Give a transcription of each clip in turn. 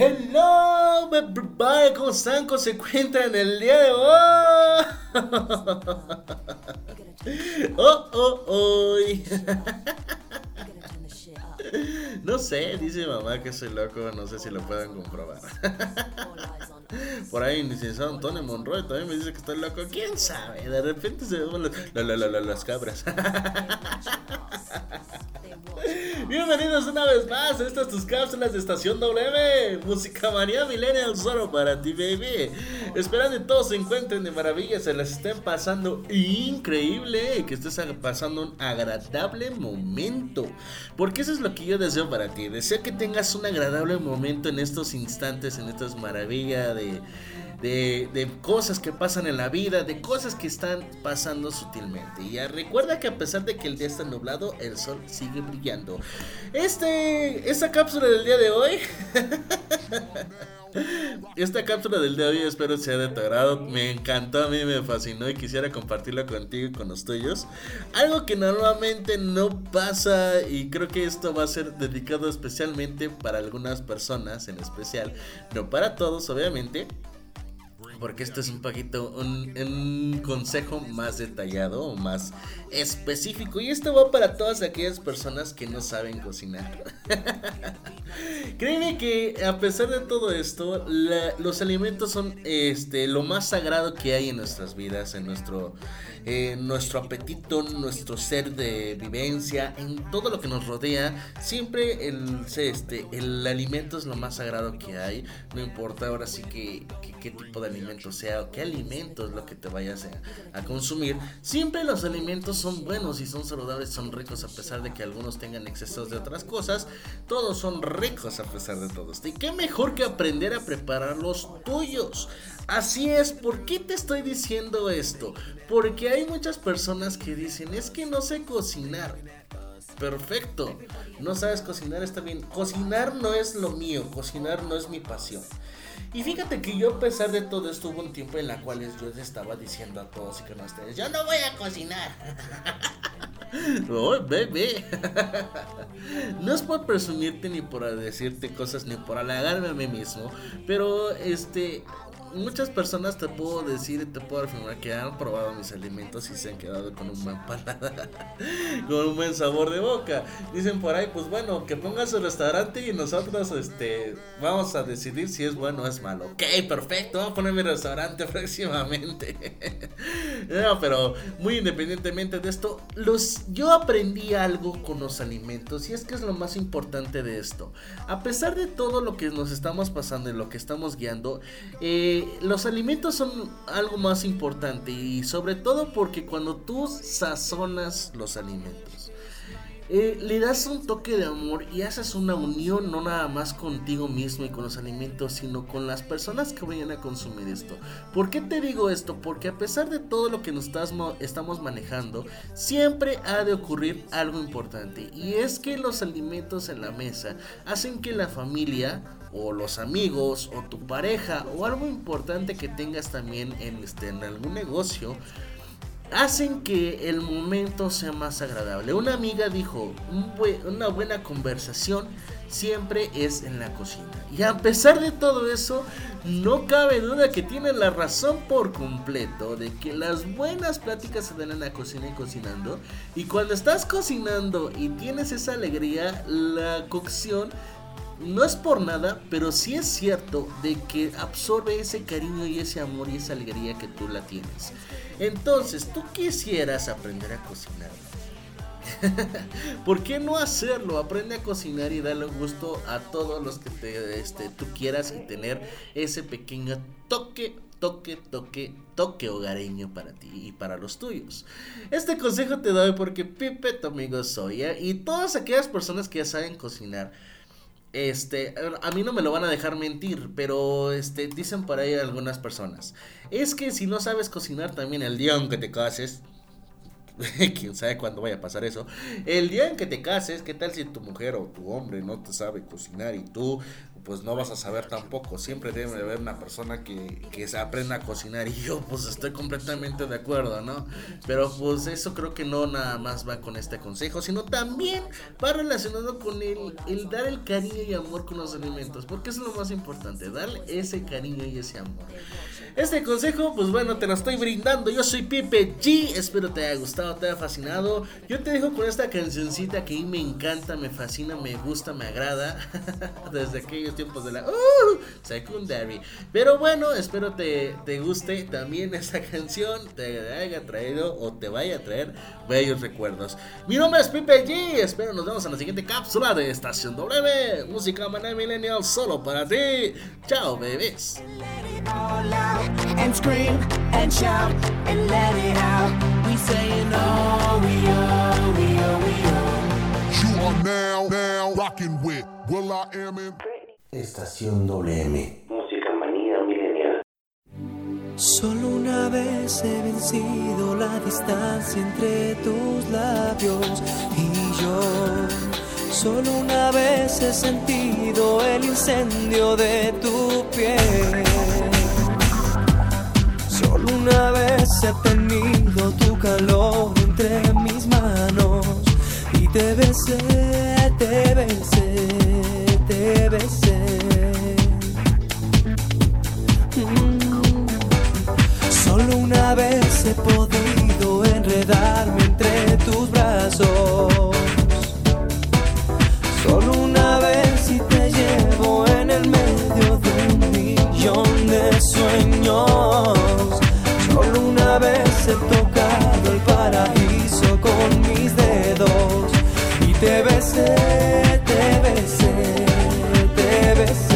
Hello, everybody, ¿cómo están? ¿Cómo se encuentran el día de hoy? Oh, oh, oh. No sé, dice mamá que soy loco, no sé si lo pueden comprobar. Por ahí mi licenciado Antonio Monroy también me dice que estoy loco. ¿Quién sabe? De repente se ven las, la, la, la, las cabras. Bienvenidos una vez más a estas tus cápsulas de Estación W. Música María Millennial solo para ti, baby. Esperando que todos se encuentren de maravilla, se las estén pasando increíble. Que estés pasando un agradable momento. Porque eso es lo que yo deseo para ti. Deseo que tengas un agradable momento en estos instantes, en estas maravillas de de, cosas que pasan en la vida, de cosas que están pasando sutilmente. Y recuerda que a pesar de que el día está nublado, el sol sigue brillando. Este, esta cápsula del día de hoy. Esta cápsula del día de hoy espero sea de tu agrado. Me encantó, a mí me fascinó y quisiera compartirla contigo y con los tuyos. Algo que normalmente no pasa y creo que esto va a ser dedicado especialmente para algunas personas en especial. No para todos, obviamente porque esto es un poquito un, consejo más detallado o más específico. Y esto va para todas aquellas personas que no saben cocinar. Créeme que a pesar de todo esto, los alimentos son este, lo más sagrado que hay en nuestras vidas, en nuestro, nuestro apetito, nuestro ser de vivencia, en todo lo que nos rodea. Siempre el, este, el alimento es lo más sagrado que hay. No importa ahora sí que, qué tipo de alimento sea o qué alimento es lo que te vayas a, a consumir. Siempre los alimentos son buenos y son saludables, son ricos a pesar de que algunos tengan excesos de otras cosas. Todos son ricos a pesar de todo esto. Y qué mejor que aprender a preparar los tuyos. Así es, ¿por qué te estoy diciendo esto? Porque hay muchas personas que dicen, es que no sé cocinar. Perfecto, no sabes cocinar, está bien. Cocinar no es lo mío, cocinar no es mi pasión. Y fíjate que yo a pesar de todo esto hubo un tiempo en la cual yo les estaba diciendo a todos y que no ustedes, yo no voy a cocinar. No, bebé. No es por presumirte ni por decirte cosas ni por halagarme a mí mismo, pero este muchas personas te puedo decir y te puedo afirmar que han probado mis alimentos y se han quedado con un buen paladar, con un buen sabor de boca. Dicen por ahí, pues bueno, que pongas su restaurante y nosotros este vamos a decidir si es bueno o es malo. Ok, perfecto, voy a poner mi restaurante próximamente. no, pero muy independientemente de esto, los yo aprendí algo con los alimentos y es que es lo más importante de esto. A pesar de todo lo que nos estamos pasando y lo que estamos guiando, eh los alimentos son algo más importante y sobre todo porque cuando tú sazonas los alimentos, eh, le das un toque de amor y haces una unión no nada más contigo mismo y con los alimentos, sino con las personas que vayan a consumir esto. ¿Por qué te digo esto? Porque a pesar de todo lo que nos estamos manejando, siempre ha de ocurrir algo importante y es que los alimentos en la mesa hacen que la familia o los amigos o tu pareja o algo importante que tengas también en, este, en algún negocio hacen que el momento sea más agradable. Una amiga dijo, una buena conversación siempre es en la cocina. Y a pesar de todo eso, no cabe duda que tiene la razón por completo de que las buenas pláticas se dan en la cocina y cocinando. Y cuando estás cocinando y tienes esa alegría, la cocción no es por nada, pero sí es cierto de que absorbe ese cariño y ese amor y esa alegría que tú la tienes. Entonces, tú quisieras aprender a cocinar. ¿Por qué no hacerlo? Aprende a cocinar y darle gusto a todos los que te, este, tú quieras y tener ese pequeño toque toque, toque, toque hogareño para ti y para los tuyos. Este consejo te doy porque Pipe, tu amigo soy, ¿eh? y todas aquellas personas que ya saben cocinar, este, a mí no me lo van a dejar mentir, pero este, dicen por ahí algunas personas. Es que si no sabes cocinar también el día en que te cases, quién sabe cuándo vaya a pasar eso. El día en que te cases, ¿qué tal si tu mujer o tu hombre no te sabe cocinar y tú pues no vas a saber tampoco. Siempre debe haber una persona que, que se aprenda a cocinar y yo pues estoy completamente de acuerdo, ¿no? Pero pues eso creo que no nada más va con este consejo, sino también va relacionado con el, el dar el cariño y amor con los alimentos, porque eso es lo más importante, darle ese cariño y ese amor. Este consejo, pues bueno, te lo estoy brindando. Yo soy Pipe G. Espero te haya gustado, te haya fascinado. Yo te dejo con esta cancioncita que a mí me encanta, me fascina, me gusta, me agrada. Desde aquellos tiempos de la uh, secondary. Pero bueno, espero te, te guste también esta canción. Te haya traído o te vaya a traer bellos recuerdos. Mi nombre es Pipe G. Espero nos vemos en la siguiente cápsula de Estación W. Música Maná Millennial solo para ti. Chao, bebés. all out and scream and shout and let it out. We saying we we we. You are now, now rocking with Will I Am in. Estación WM. Música manía milenial. Solo una vez he vencido la distancia entre tus labios y yo. Solo una vez he sentido el incendio de tu piel. Solo una vez he tenido tu calor entre mis manos y te besé, te besé, te besé. Vez he tocado el paraíso con mis dedos y te besé, te besé, te besé.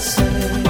Te